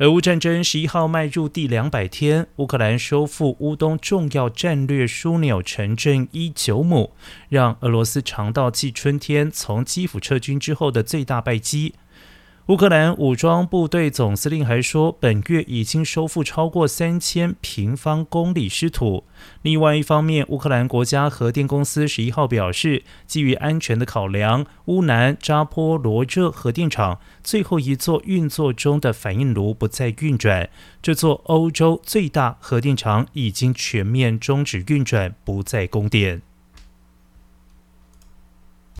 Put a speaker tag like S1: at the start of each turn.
S1: 俄乌战争十一号迈入第两百天，乌克兰收复乌东重要战略枢纽城镇伊久姆，让俄罗斯尝到继春天从基辅撤军之后的最大败绩。乌克兰武装部队总司令还说，本月已经收复超过三千平方公里失土。另外一方面，乌克兰国家核电公司十一号表示，基于安全的考量，乌南扎波罗热核电厂最后一座运作中的反应炉不再运转。这座欧洲最大核电厂已经全面终止运转，不再供电。